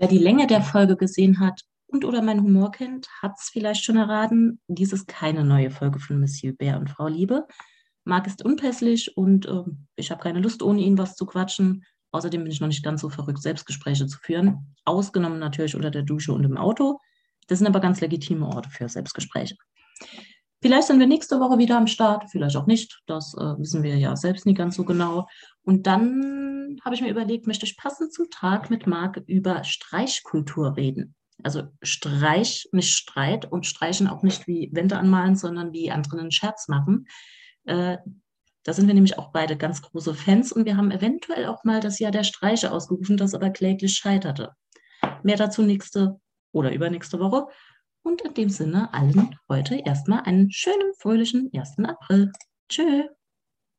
Wer die Länge der Folge gesehen hat und oder meinen Humor kennt, hat es vielleicht schon erraten. Dies ist keine neue Folge von Monsieur Bär und Frau Liebe. Marc ist unpässlich und äh, ich habe keine Lust, ohne ihn was zu quatschen. Außerdem bin ich noch nicht ganz so verrückt, Selbstgespräche zu führen. Ausgenommen natürlich unter der Dusche und im Auto. Das sind aber ganz legitime Orte für Selbstgespräche. Vielleicht sind wir nächste Woche wieder am Start, vielleicht auch nicht. Das äh, wissen wir ja selbst nie ganz so genau. Und dann habe ich mir überlegt, möchte ich passend zum Tag mit Marc über Streichkultur reden. Also Streich, nicht Streit und Streichen auch nicht wie Wände anmalen, sondern wie anderen einen Scherz machen. Äh, da sind wir nämlich auch beide ganz große Fans und wir haben eventuell auch mal das Jahr der Streiche ausgerufen, das aber kläglich scheiterte. Mehr dazu nächste oder übernächste Woche. Und in dem Sinne allen heute erstmal einen schönen, fröhlichen 1. April. Tschüss.